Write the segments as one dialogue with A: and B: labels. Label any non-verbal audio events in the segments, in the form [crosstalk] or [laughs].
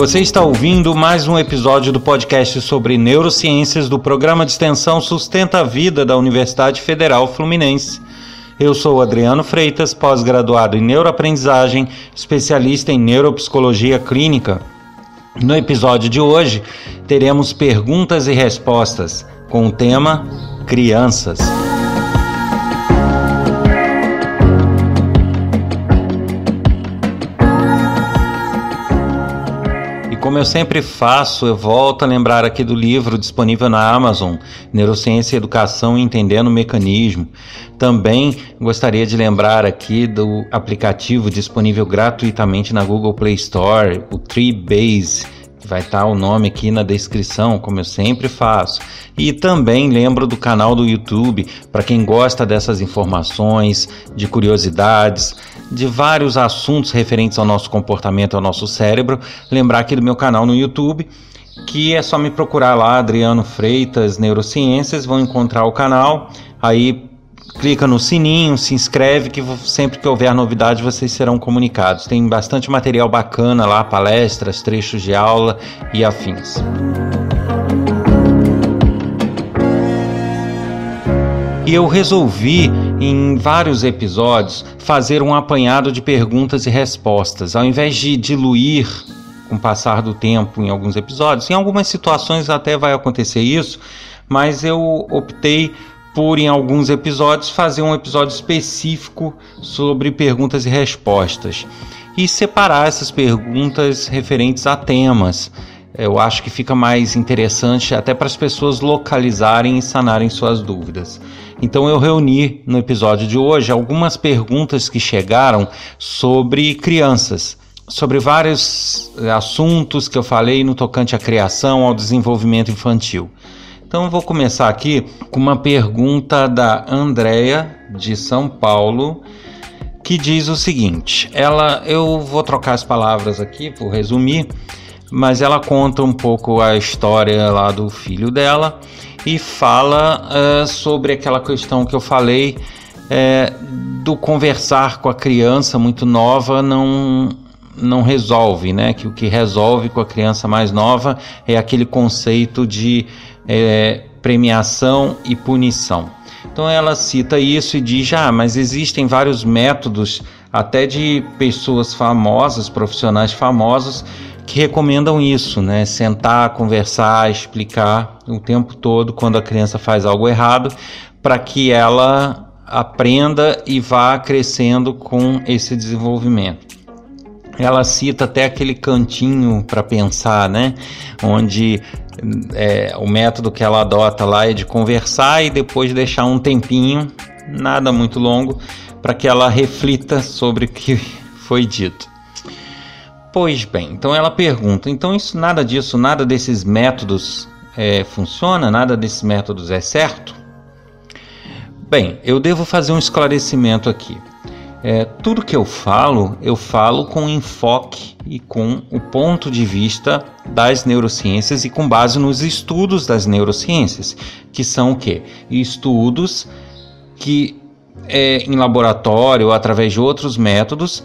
A: Você está ouvindo mais um episódio do podcast sobre neurociências do programa de extensão Sustenta a Vida da Universidade Federal Fluminense. Eu sou Adriano Freitas, pós-graduado em neuroaprendizagem, especialista em neuropsicologia clínica. No episódio de hoje, teremos perguntas e respostas com o tema Crianças. Como eu sempre faço, eu volto a lembrar aqui do livro disponível na Amazon, Neurociência e Educação Entendendo o Mecanismo. Também gostaria de lembrar aqui do aplicativo disponível gratuitamente na Google Play Store, o Treebase vai estar o nome aqui na descrição, como eu sempre faço. E também lembro do canal do YouTube para quem gosta dessas informações, de curiosidades, de vários assuntos referentes ao nosso comportamento, ao nosso cérebro. Lembrar aqui do meu canal no YouTube, que é só me procurar lá, Adriano Freitas Neurociências, vão encontrar o canal. Aí clica no sininho, se inscreve que sempre que houver novidade vocês serão comunicados. Tem bastante material bacana lá, palestras, trechos de aula e afins. E eu resolvi, em vários episódios, fazer um apanhado de perguntas e respostas. Ao invés de diluir com o passar do tempo em alguns episódios, em algumas situações até vai acontecer isso, mas eu optei por em alguns episódios fazer um episódio específico sobre perguntas e respostas e separar essas perguntas referentes a temas. Eu acho que fica mais interessante até para as pessoas localizarem e sanarem suas dúvidas. Então eu reuni no episódio de hoje algumas perguntas que chegaram sobre crianças, sobre vários assuntos que eu falei no tocante à criação, ao desenvolvimento infantil. Então eu vou começar aqui com uma pergunta da Andrea de São Paulo, que diz o seguinte: ela, eu vou trocar as palavras aqui por resumir, mas ela conta um pouco a história lá do filho dela e fala uh, sobre aquela questão que eu falei é, do conversar com a criança muito nova não não resolve, né? Que o que resolve com a criança mais nova é aquele conceito de é, premiação e punição. Então ela cita isso e diz: ah, mas existem vários métodos, até de pessoas famosas, profissionais famosos, que recomendam isso, né? Sentar, conversar, explicar o tempo todo quando a criança faz algo errado, para que ela aprenda e vá crescendo com esse desenvolvimento ela cita até aquele cantinho para pensar, né? Onde é, o método que ela adota lá é de conversar e depois deixar um tempinho, nada muito longo, para que ela reflita sobre o que [laughs] foi dito. Pois bem, então ela pergunta: então isso nada disso, nada desses métodos é, funciona, nada desses métodos é certo? Bem, eu devo fazer um esclarecimento aqui. É, tudo que eu falo, eu falo com enfoque e com o ponto de vista das neurociências e com base nos estudos das neurociências, que são o quê? Estudos que é, em laboratório ou através de outros métodos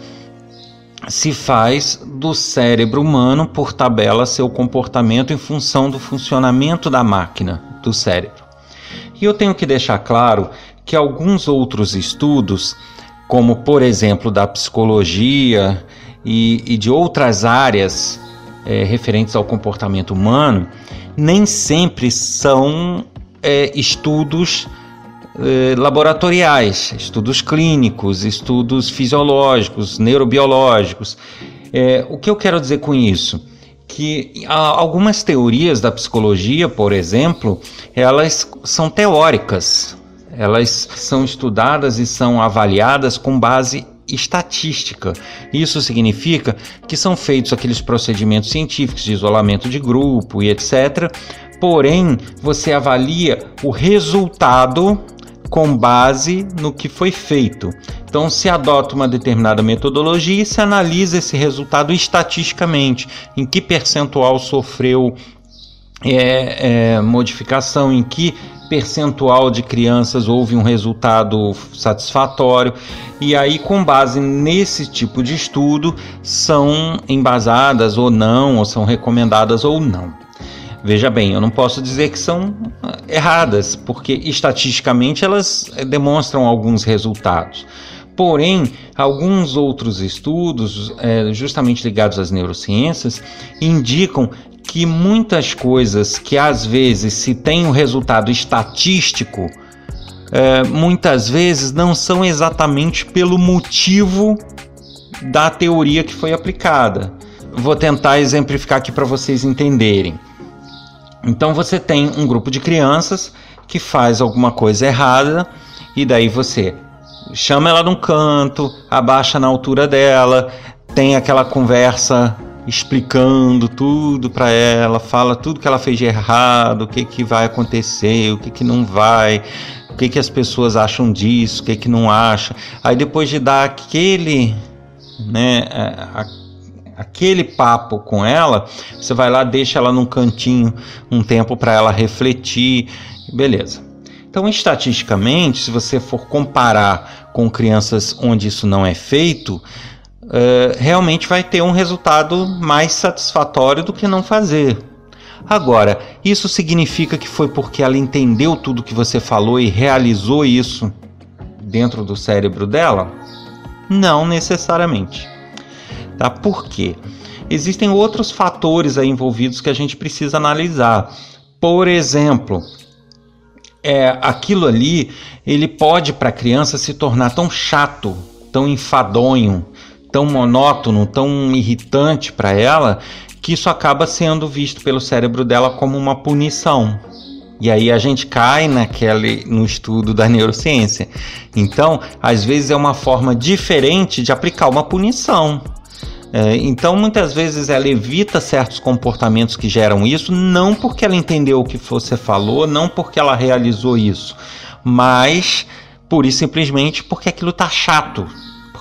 A: se faz do cérebro humano por tabela seu comportamento em função do funcionamento da máquina do cérebro. E eu tenho que deixar claro que alguns outros estudos como por exemplo da psicologia e, e de outras áreas é, referentes ao comportamento humano, nem sempre são é, estudos é, laboratoriais, estudos clínicos, estudos fisiológicos, neurobiológicos. O que eu quero dizer com isso? que algumas teorias da psicologia, por exemplo, elas são teóricas, elas são estudadas e são avaliadas com base estatística. Isso significa que são feitos aqueles procedimentos científicos de isolamento de grupo e etc. Porém, você avalia o resultado com base no que foi feito. Então, se adota uma determinada metodologia e se analisa esse resultado estatisticamente, em que percentual sofreu é, é, modificação, em que percentual de crianças houve um resultado satisfatório. E aí, com base nesse tipo de estudo, são embasadas ou não, ou são recomendadas ou não. Veja bem, eu não posso dizer que são ah, erradas, porque estatisticamente elas eh, demonstram alguns resultados. Porém, alguns outros estudos, é, justamente ligados às neurociências, indicam que muitas coisas que às vezes se tem um resultado estatístico, é, muitas vezes não são exatamente pelo motivo da teoria que foi aplicada. Vou tentar exemplificar aqui para vocês entenderem. Então você tem um grupo de crianças que faz alguma coisa errada e daí você chama ela num canto, abaixa na altura dela, tem aquela conversa explicando tudo para ela, fala tudo que ela fez de errado, o que que vai acontecer, o que que não vai, o que que as pessoas acham disso, o que que não acha. Aí depois de dar aquele, né, aquele papo com ela, você vai lá, deixa ela num cantinho um tempo para ela refletir, beleza. Então, estatisticamente, se você for comparar com crianças onde isso não é feito, uh, realmente vai ter um resultado mais satisfatório do que não fazer. Agora, isso significa que foi porque ela entendeu tudo que você falou e realizou isso dentro do cérebro dela? Não necessariamente. Tá? Por quê? Existem outros fatores envolvidos que a gente precisa analisar. Por exemplo, é, aquilo ali ele pode para a criança se tornar tão chato, tão enfadonho, tão monótono, tão irritante para ela, que isso acaba sendo visto pelo cérebro dela como uma punição. E aí a gente cai naquele no estudo da neurociência. Então, às vezes é uma forma diferente de aplicar uma punição. É, então, muitas vezes ela evita certos comportamentos que geram isso, não porque ela entendeu o que você falou, não porque ela realizou isso, mas por simplesmente porque aquilo tá chato,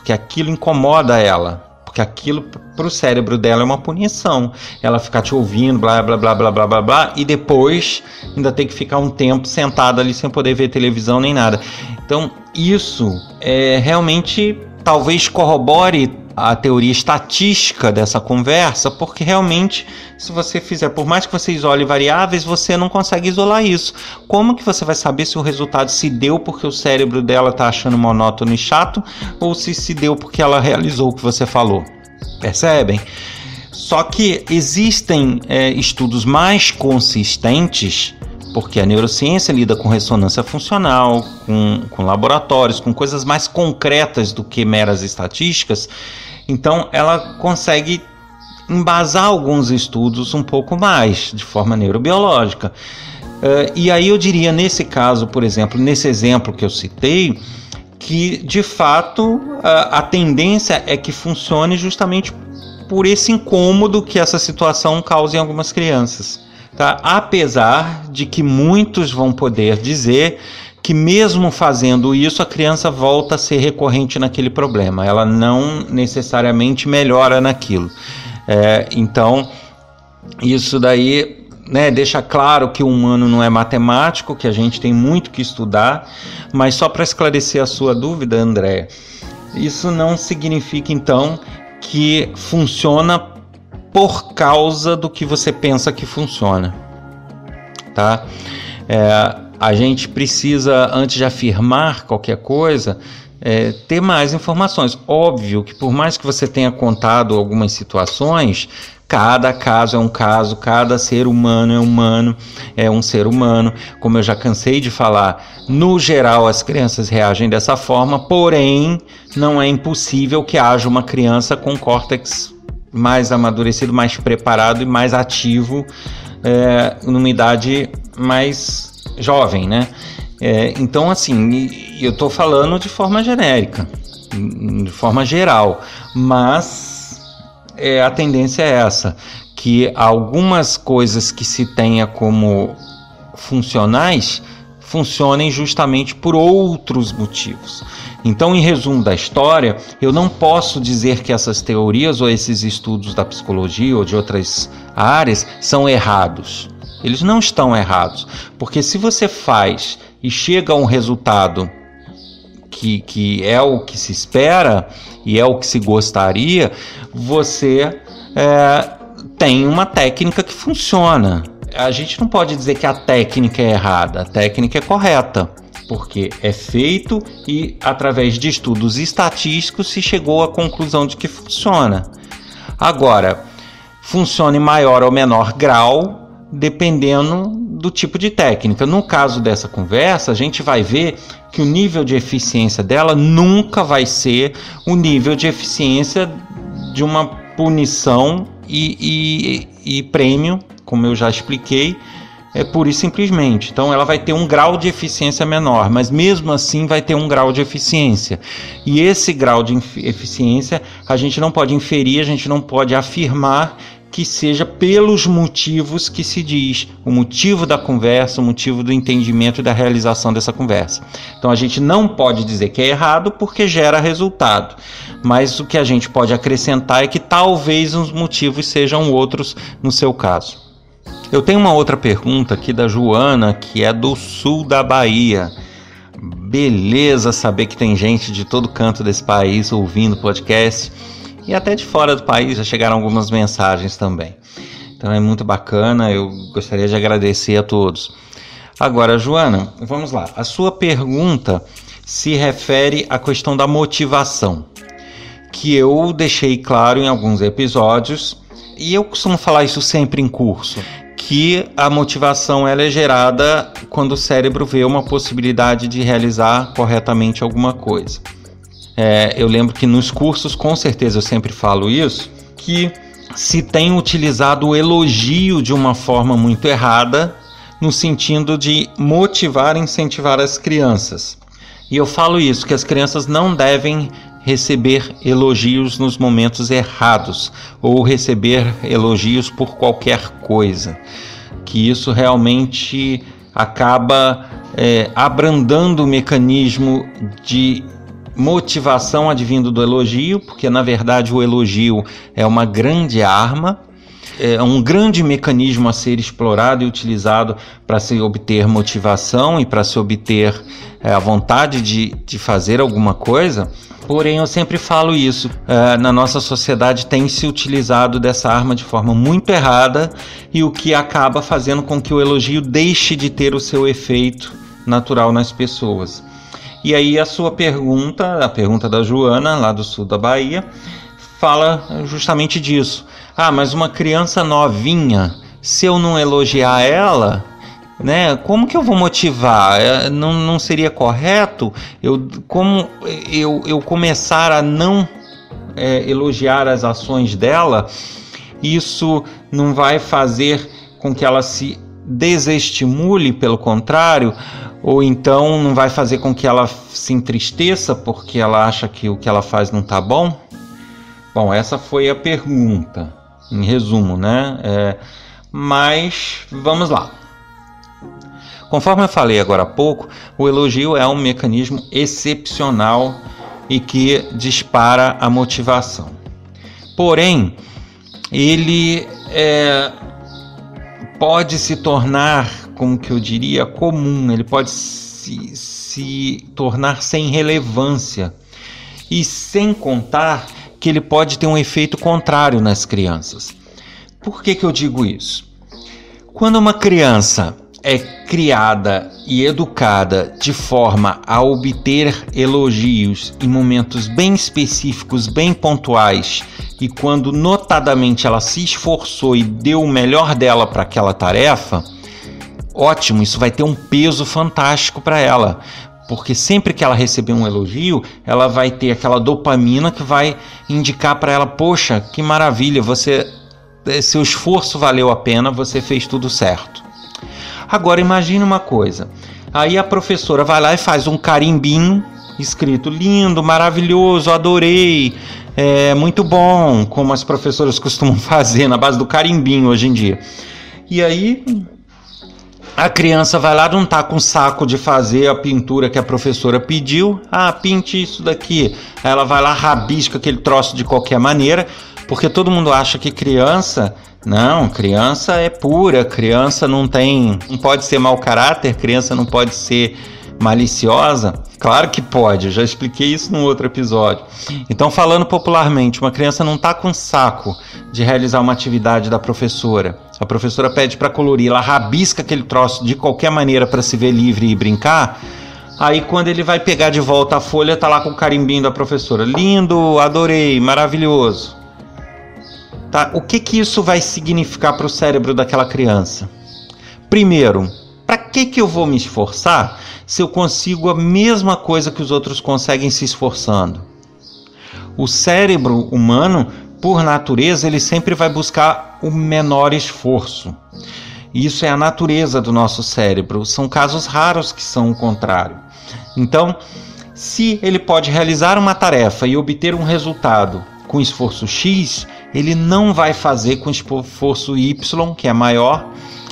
A: porque aquilo incomoda ela, porque aquilo para o cérebro dela é uma punição. Ela ficar te ouvindo, blá blá blá blá blá blá blá, e depois ainda tem que ficar um tempo sentada ali sem poder ver televisão nem nada. Então, isso é realmente talvez corrobore a teoria estatística dessa conversa, porque realmente, se você fizer, por mais que você isole variáveis, você não consegue isolar isso. Como que você vai saber se o resultado se deu porque o cérebro dela está achando monótono e chato, ou se se deu porque ela realizou o que você falou? Percebem? Só que existem é, estudos mais consistentes porque a neurociência lida com ressonância funcional, com, com laboratórios, com coisas mais concretas do que meras estatísticas, então ela consegue embasar alguns estudos um pouco mais, de forma neurobiológica. Uh, e aí eu diria, nesse caso, por exemplo, nesse exemplo que eu citei, que de fato a, a tendência é que funcione justamente por esse incômodo que essa situação causa em algumas crianças. Tá? Apesar de que muitos vão poder dizer que mesmo fazendo isso, a criança volta a ser recorrente naquele problema. Ela não necessariamente melhora naquilo. É, então, isso daí né, deixa claro que o humano não é matemático, que a gente tem muito que estudar, mas só para esclarecer a sua dúvida, André, isso não significa então que funciona por causa do que você pensa que funciona, tá? É, a gente precisa, antes de afirmar qualquer coisa, é, ter mais informações. Óbvio que por mais que você tenha contado algumas situações, cada caso é um caso, cada ser humano é humano, é um ser humano. Como eu já cansei de falar, no geral as crianças reagem dessa forma, porém não é impossível que haja uma criança com córtex mais amadurecido, mais preparado e mais ativo é, numa idade mais jovem, né? É, então, assim, eu estou falando de forma genérica, de forma geral, mas é, a tendência é essa, que algumas coisas que se tenha como funcionais funcionem justamente por outros motivos. Então, em resumo da história, eu não posso dizer que essas teorias ou esses estudos da psicologia ou de outras áreas são errados. Eles não estão errados. Porque se você faz e chega a um resultado que, que é o que se espera e é o que se gostaria, você é, tem uma técnica que funciona. A gente não pode dizer que a técnica é errada, a técnica é correta porque é feito e através de estudos estatísticos se chegou à conclusão de que funciona. Agora, funciona em maior ou menor grau dependendo do tipo de técnica. No caso dessa conversa, a gente vai ver que o nível de eficiência dela nunca vai ser o nível de eficiência de uma punição e, e, e prêmio, como eu já expliquei, é pura e simplesmente. Então ela vai ter um grau de eficiência menor, mas mesmo assim vai ter um grau de eficiência. E esse grau de eficiência a gente não pode inferir, a gente não pode afirmar que seja pelos motivos que se diz, o motivo da conversa, o motivo do entendimento e da realização dessa conversa. Então a gente não pode dizer que é errado porque gera resultado, mas o que a gente pode acrescentar é que talvez os motivos sejam outros no seu caso. Eu tenho uma outra pergunta aqui da Joana, que é do sul da Bahia. Beleza saber que tem gente de todo canto desse país ouvindo o podcast e até de fora do país já chegaram algumas mensagens também. Então é muito bacana, eu gostaria de agradecer a todos. Agora, Joana, vamos lá. A sua pergunta se refere à questão da motivação, que eu deixei claro em alguns episódios e eu costumo falar isso sempre em curso que a motivação ela é gerada quando o cérebro vê uma possibilidade de realizar corretamente alguma coisa. É, eu lembro que nos cursos, com certeza eu sempre falo isso, que se tem utilizado o elogio de uma forma muito errada, no sentido de motivar e incentivar as crianças. E eu falo isso, que as crianças não devem receber elogios nos momentos errados ou receber elogios por qualquer coisa. Que isso realmente acaba é, abrandando o mecanismo de motivação advindo do elogio, porque na verdade o elogio é uma grande arma é um grande mecanismo a ser explorado e utilizado para se obter motivação e para se obter é, a vontade de, de fazer alguma coisa. Porém, eu sempre falo isso. É, na nossa sociedade tem se utilizado dessa arma de forma muito errada e o que acaba fazendo com que o elogio deixe de ter o seu efeito natural nas pessoas. E aí a sua pergunta, a pergunta da Joana, lá do sul da Bahia, fala justamente disso. Ah, mas uma criança novinha, se eu não elogiar ela, né? Como que eu vou motivar? É, não, não seria correto eu como eu, eu começar a não é, elogiar as ações dela? Isso não vai fazer com que ela se desestimule, pelo contrário, ou então não vai fazer com que ela se entristeça porque ela acha que o que ela faz não está bom? Bom, essa foi a pergunta, em resumo, né? É, mas vamos lá. Conforme eu falei agora há pouco, o elogio é um mecanismo excepcional e que dispara a motivação. Porém, ele é, pode se tornar, como que eu diria, comum, ele pode se, se tornar sem relevância. E sem contar que ele pode ter um efeito contrário nas crianças. Por que, que eu digo isso? Quando uma criança é criada e educada de forma a obter elogios em momentos bem específicos, bem pontuais, e quando notadamente ela se esforçou e deu o melhor dela para aquela tarefa, ótimo, isso vai ter um peso fantástico para ela, porque sempre que ela receber um elogio, ela vai ter aquela dopamina que vai indicar para ela: poxa, que maravilha, você, eh, seu esforço valeu a pena, você fez tudo certo. Agora imagine uma coisa: aí a professora vai lá e faz um carimbinho escrito lindo, maravilhoso, adorei, é muito bom, como as professoras [laughs] costumam fazer na base do carimbinho hoje em dia. E aí a criança vai lá, não tá com saco de fazer a pintura que a professora pediu. Ah, pinte isso daqui. Aí ela vai lá, rabisca aquele troço de qualquer maneira, porque todo mundo acha que criança Não, criança é pura, criança não tem, não pode ser mau caráter, criança não pode ser maliciosa. Claro que pode, eu já expliquei isso num outro episódio. Então, falando popularmente, uma criança não está com saco de realizar uma atividade da professora. A professora pede para colorir, ela rabisca aquele troço de qualquer maneira para se ver livre e brincar. Aí quando ele vai pegar de volta a folha, tá lá com o carimbinho da professora. Lindo, adorei, maravilhoso. Tá? O que, que isso vai significar para o cérebro daquela criança? Primeiro, para que, que eu vou me esforçar se eu consigo a mesma coisa que os outros conseguem se esforçando? O cérebro humano, por natureza, ele sempre vai buscar o menor esforço. Isso é a natureza do nosso cérebro. São casos raros que são o contrário. Então, se ele pode realizar uma tarefa e obter um resultado com esforço X, ele não vai fazer com esforço Y, que é maior,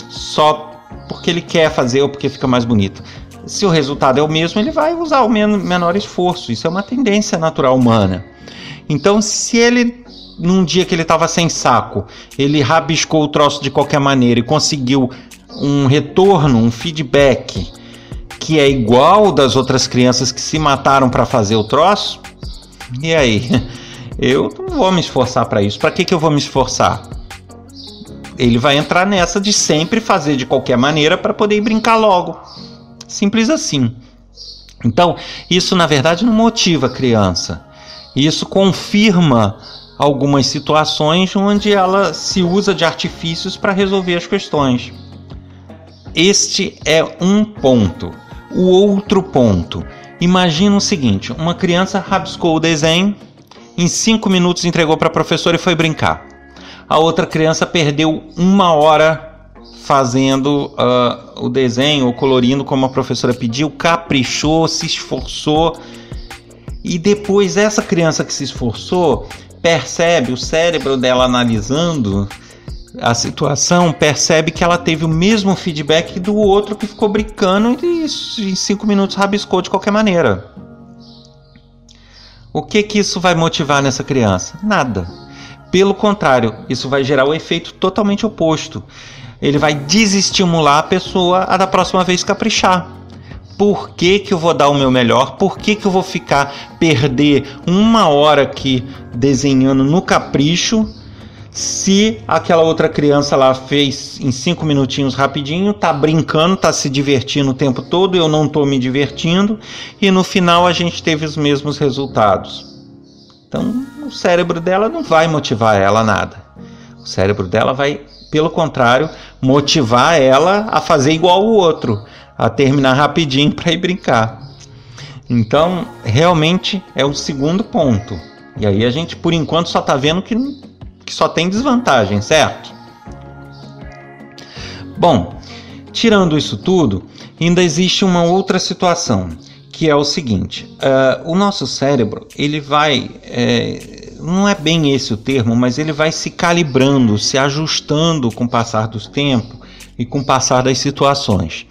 A: só porque ele quer fazer ou porque fica mais bonito. Se o resultado é o mesmo, ele vai usar o menor esforço. Isso é uma tendência natural humana. Então, se ele, num dia que ele estava sem saco, ele rabiscou o troço de qualquer maneira e conseguiu um retorno, um feedback que é igual das outras crianças que se mataram para fazer o troço, e aí? [laughs] Eu não vou me esforçar para isso. Para que, que eu vou me esforçar? Ele vai entrar nessa de sempre fazer de qualquer maneira para poder brincar logo. Simples assim. Então, isso na verdade não motiva a criança. Isso confirma algumas situações onde ela se usa de artifícios para resolver as questões. Este é um ponto. O outro ponto. Imagina o seguinte: uma criança rabiscou o desenho em cinco minutos entregou para a professora e foi brincar. A outra criança perdeu uma hora fazendo uh, o desenho colorindo como a professora pediu, caprichou, se esforçou. E depois essa criança que se esforçou percebe o cérebro dela analisando a situação, percebe que ela teve o mesmo feedback do outro que ficou brincando e em cinco minutos rabiscou de qualquer maneira. O que que isso vai motivar nessa criança? Nada. Pelo contrário, isso vai gerar o efeito totalmente oposto. Ele vai desestimular a pessoa a da próxima vez caprichar. Por que, que eu vou dar o meu melhor? Por que, que eu vou ficar perder uma hora aqui desenhando no capricho se aquela outra criança lá fez em cinco minutinhos rapidinho, tá brincando, tá se divertindo o tempo todo, eu não tô me divertindo e no final a gente teve os mesmos resultados. Então, o cérebro dela não vai motivar ela nada. O cérebro dela vai, pelo contrário, motivar ela a fazer igual o outro, a terminar rapidinho [laughs] para ir brincar. Então, realmente é o segundo ponto. E aí a gente, por enquanto, só está vendo que que só tem desvantagem, certo? Bom, tirando isso tudo, ainda existe uma outra situação, que é o seguinte: uh, o nosso cérebro ele vai, é, não é bem esse o termo, mas ele vai se calibrando, se ajustando com o passar dos tempos e com o passar das situações.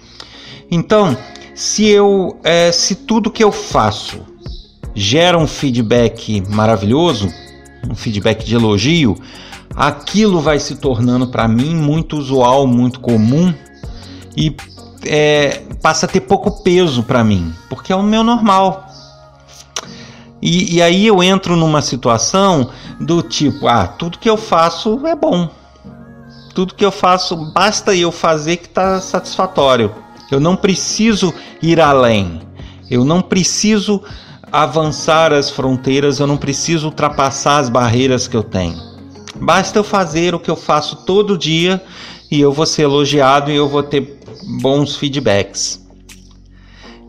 A: Então, se eu, é, se tudo que eu faço gera um feedback maravilhoso, um feedback de elogio, aquilo vai se tornando para mim muito usual, muito comum e é, passa a ter pouco peso para mim, porque é o meu normal. E, e, aí eu entro numa situação do tipo: ah, tudo que eu faço é bom. Tudo que eu faço, basta eu fazer que está satisfatório. Eu não preciso ir além. Eu não preciso avançar as fronteiras, eu não preciso ultrapassar as barreiras que eu tenho. Basta eu fazer o que eu faço todo dia e eu vou ser elogiado e eu vou ter bons feedbacks.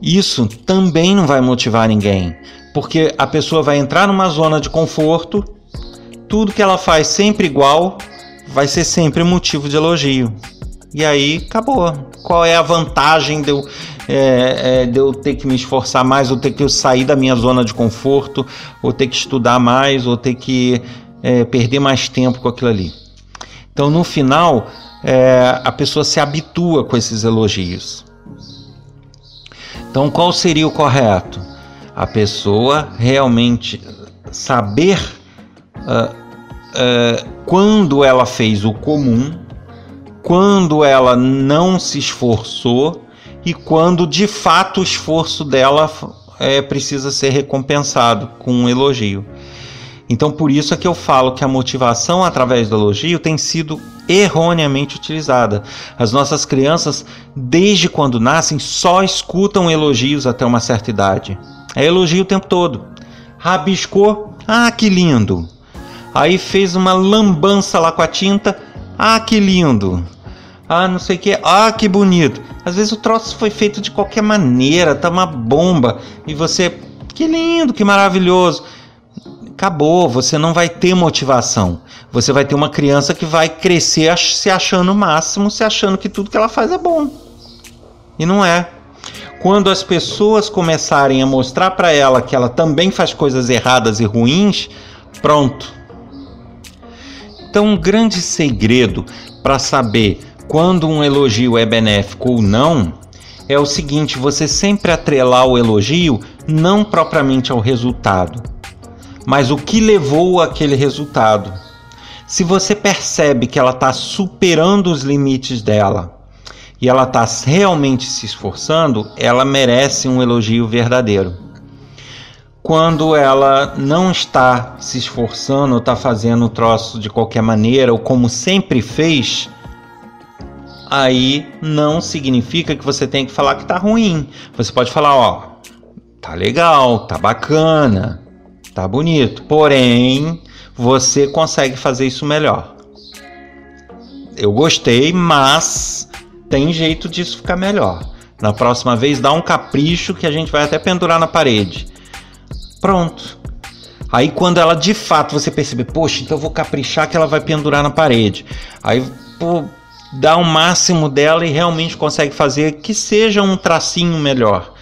A: Isso também não vai motivar ninguém, porque a pessoa vai entrar numa zona de conforto, tudo que ela faz sempre igual vai ser sempre motivo de elogio. E aí acabou. Qual é a vantagem de eu é, é, de eu ter que me esforçar mais, ou ter que sair da minha zona de conforto, ou ter que estudar mais, ou ter que é, perder mais tempo com aquilo ali. Então, no final, é, a pessoa se habitua com esses elogios. Então, qual seria o correto? A pessoa realmente saber uh, uh, quando ela fez o comum, quando ela não se esforçou e quando de fato o esforço dela é, precisa ser recompensado com um elogio. Então, por isso é que eu falo que a motivação através do elogio tem sido erroneamente utilizada. As nossas crianças, desde quando nascem, só escutam elogios até uma certa idade. É elogio o tempo todo. Rabiscou, ah, que lindo. Aí fez uma lambança lá com a tinta, ah, que lindo. Ah, não sei o que, ah, que bonito. Às vezes o troço foi feito de qualquer maneira, tá uma bomba, e você, que lindo, que maravilhoso acabou, você não vai ter motivação. Você vai ter uma criança que vai crescer se achando o máximo, se achando que tudo que ela faz é bom. E não é. Quando as pessoas começarem a mostrar para ela que ela também faz coisas erradas e ruins, pronto. Então, um grande segredo para saber quando um elogio é benéfico ou não é o seguinte: você sempre atrelar o elogio não propriamente ao resultado, mas o que levou aquele resultado. Se você percebe que ela está superando os limites dela e ela está realmente se esforçando, ela merece um elogio verdadeiro. Quando ela não está se esforçando está fazendo o troço de qualquer maneira ou como sempre fez, aí não significa que você tem que falar que está ruim. Você pode falar, ó, tá legal, tá bacana, Tá bonito. Porém, você consegue fazer isso melhor. Eu gostei, mas tem jeito disso ficar melhor. Na próxima vez, dá um capricho que a gente vai até pendurar na parede. Pronto. Aí quando ela de fato você perceber, poxa, então eu vou caprichar que ela vai pendurar na parede. Aí pô, dá o máximo dela e realmente consegue fazer que seja um tracinho melhor.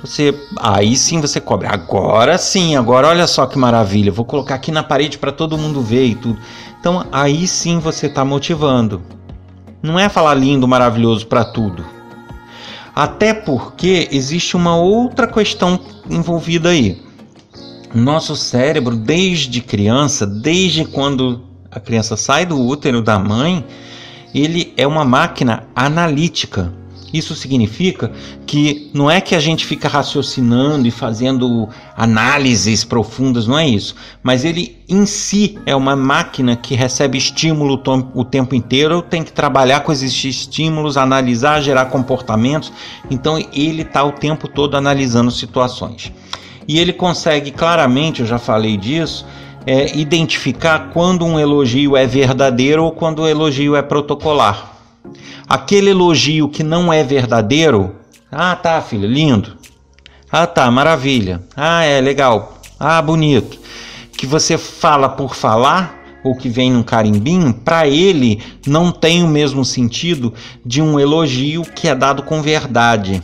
A: Você, aí sim você cobra. Agora sim, agora olha só que maravilha. Vou colocar aqui na parede para todo mundo ver e tudo. Então aí sim você está motivando. Não é falar lindo, maravilhoso para tudo. Até porque existe uma outra questão envolvida aí. Nosso cérebro, desde criança, desde quando a criança sai do útero da mãe, ele é uma máquina analítica. Isso significa que não é que a gente fica raciocinando e fazendo análises profundas, não é isso. Mas ele em si é uma máquina que recebe estímulo o tempo inteiro, tem que trabalhar com esses estímulos, analisar, gerar comportamentos. Então ele está o tempo todo analisando situações. E ele consegue claramente, eu já falei disso, é, identificar quando um elogio é verdadeiro ou quando o elogio é protocolar. Aquele elogio que não é verdadeiro, ah, tá, filho, lindo. Ah, tá, maravilha. Ah, é legal. Ah, bonito. Que você fala por falar ou que vem num carimbinho, para ele não tem o mesmo sentido de um elogio que é dado com verdade.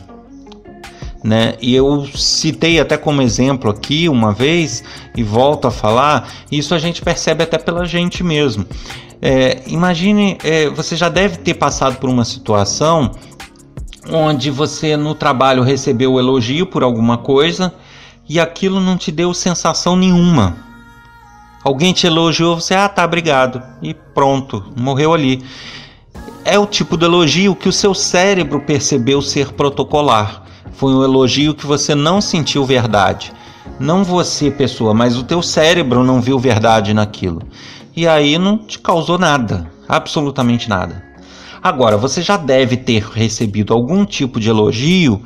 A: Né? E eu citei até como exemplo aqui uma vez e volto a falar, isso a gente percebe até pela gente mesmo. É, imagine, é, você já deve ter passado por uma situação onde você no trabalho recebeu elogio por alguma coisa e aquilo não te deu sensação nenhuma. Alguém te elogiou, você, ah, tá, obrigado. E pronto, morreu ali. É o tipo de elogio que o seu cérebro percebeu ser protocolar. Foi um elogio que você não sentiu verdade. Não você, pessoa, mas o teu cérebro não viu verdade naquilo e aí não te causou nada, absolutamente nada. Agora, você já deve ter recebido algum tipo de elogio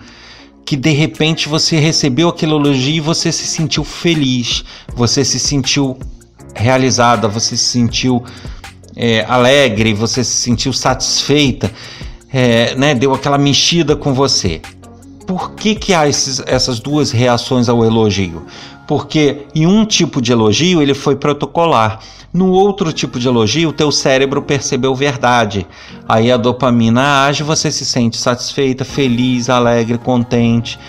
A: que de repente você recebeu aquele elogio e você se sentiu feliz, você se sentiu realizada, você se sentiu é, alegre, você se sentiu satisfeita, é, né, deu aquela mexida com você. Por que, que há esses, essas duas reações ao elogio? Porque em um tipo de elogio ele foi protocolar no outro tipo de elogio, o teu cérebro percebeu verdade. Aí a dopamina age, você se sente satisfeita, feliz, alegre, contente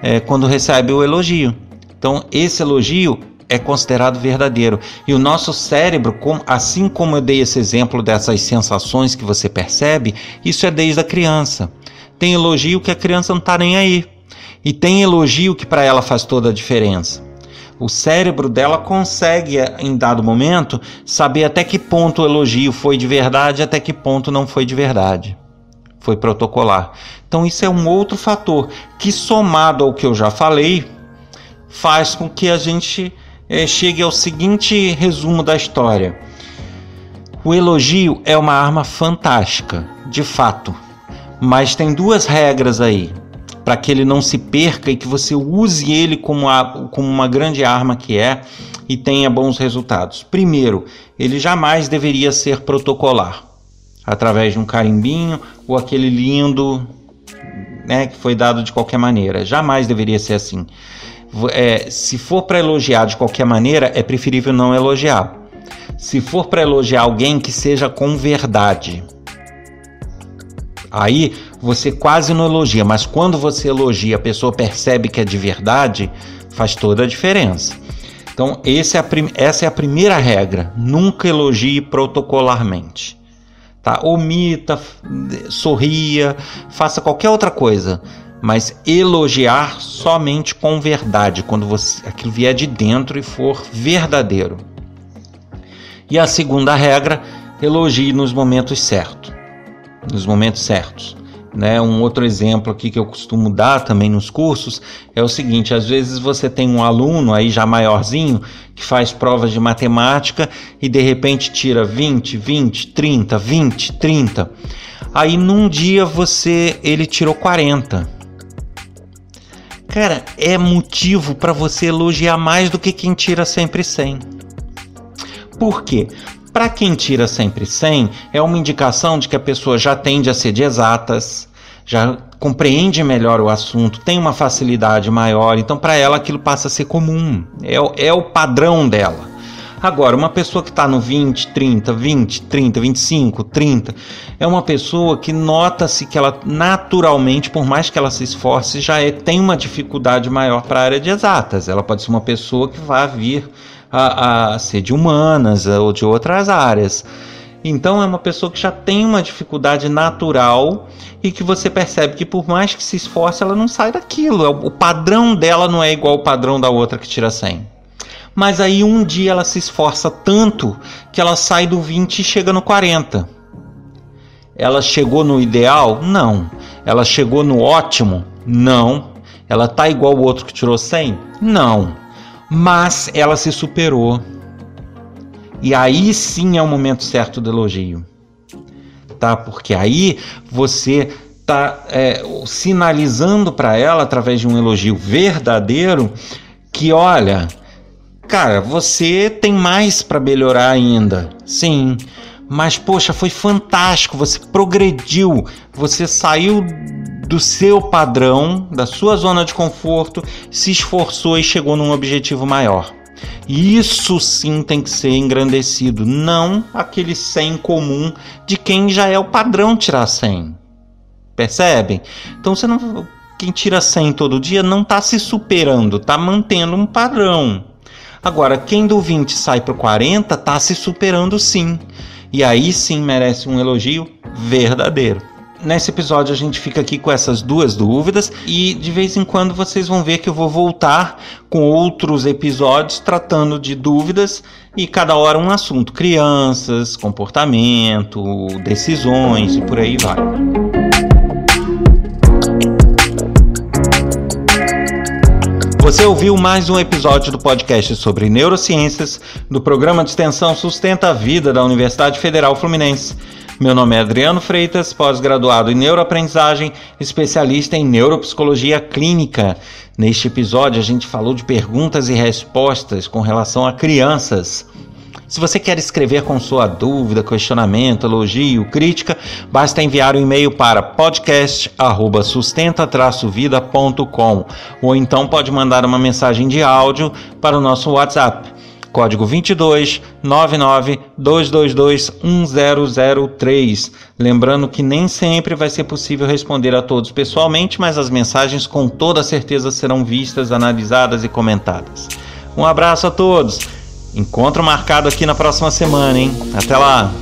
A: é, quando recebe o elogio. Então, esse elogio é considerado verdadeiro. E o nosso cérebro, assim como eu dei esse exemplo dessas sensações que você percebe, isso é desde a criança. Tem elogio que a criança não está nem aí. E tem elogio que para ela faz toda a diferença. O cérebro dela consegue, em dado momento, saber até que ponto o elogio foi de verdade, até que ponto não foi de verdade. Foi protocolar. Então, isso é um outro fator que, somado ao que eu já falei, faz com que a gente é, chegue ao seguinte resumo da história. O elogio é uma arma fantástica, de fato, mas tem duas regras aí para que ele não se perca e que você use ele como, a, como uma grande arma que é e tenha bons resultados. Primeiro, ele jamais deveria ser protocolar, através de um carimbinho ou aquele lindo né, que foi dado de qualquer maneira. Jamais deveria ser assim. É, se for para elogiar de qualquer maneira, é preferível não elogiar. Se for para elogiar alguém que seja com verdade. Aí você quase não elogia, mas quando você elogia, a pessoa percebe que é de verdade, faz toda a diferença. Então, é essa é a primeira regra: nunca elogie protocolarmente. Tá? Omita, sorria, faça qualquer outra coisa, mas elogiar somente com verdade, quando você, aquilo vier de dentro e for verdadeiro. E a segunda regra, elogie nos momentos certos. Nos momentos certos. Né? Um outro exemplo aqui que eu costumo dar também nos cursos é o seguinte: às vezes você tem um aluno aí já maiorzinho que faz provas de matemática e de repente tira 20, 20, 30, 20, 30. Aí num dia você ele tirou 40. Cara, é motivo para você elogiar mais do que quem tira sempre 100. Por quê? Para quem tira sempre 100, é uma indicação de que a pessoa já tende a ser de exatas, já compreende melhor o assunto, tem uma facilidade maior, então para ela aquilo passa a ser comum, é, é o padrão dela. Agora, uma pessoa que está no 20, 30, 20, 30, 25, 30, é uma pessoa que nota-se que ela naturalmente, por mais que ela se esforce, já é, tem uma dificuldade maior para a área de exatas. Ela pode ser uma pessoa que vai vir a, a ser de humanas ou de outras áreas. Então é uma pessoa que já tem uma dificuldade natural e que você percebe que por mais que se esforce, ela não sai daquilo. É o padrão dela não é igual ao padrão da outra que tira 100. Mas aí um dia ela se esforça tanto que ela sai do 20 e chega no 40. Ela chegou no ideal? Não. Ela chegou no ótimo? Não. Ela tá igual o outro que tirou 100? Não mas ela se superou. E aí sim é o momento certo do elogio, tá? Porque aí você tá é, sinalizando para ela através de um elogio verdadeiro que olha, cara, você tem mais para melhorar ainda. Sim, mas poxa, foi fantástico, você progrediu, você saiu do seu padrão, da sua zona de conforto, se esforçou e chegou num objetivo maior. Isso sim tem que ser engrandecido, não aquele 100 comum de quem já é o padrão tirar 100. Percebem? Então você não quem tira 100 todo dia não está se superando, está mantendo um padrão. Agora, quem do 20 sai para 40 está se superando sim. E aí sim merece um elogio verdadeiro. Nesse episódio a gente fica aqui com essas duas dúvidas e de vez em quando vocês vão ver que eu vou voltar com outros episódios tratando de dúvidas e cada hora um assunto: crianças, comportamento, decisões e por aí vai. Você ouviu mais um episódio do podcast sobre neurociências do programa de extensão Sustenta a Vida da Universidade Federal Fluminense. Meu nome é Adriano Freitas, pós-graduado em neuroaprendizagem, especialista em neuropsicologia clínica. Neste episódio, a gente falou de perguntas e respostas com relação a crianças. Se você quer escrever com sua dúvida, questionamento, elogio, crítica, basta enviar um e-mail para podcast@sustenta-vida.com ou então pode mandar uma mensagem de áudio para o nosso WhatsApp código 22 99 222 1003. Lembrando que nem sempre vai ser possível responder a todos pessoalmente, mas as mensagens com toda certeza serão vistas, analisadas e comentadas. Um abraço a todos. Encontro marcado aqui na próxima semana, hein? Até lá.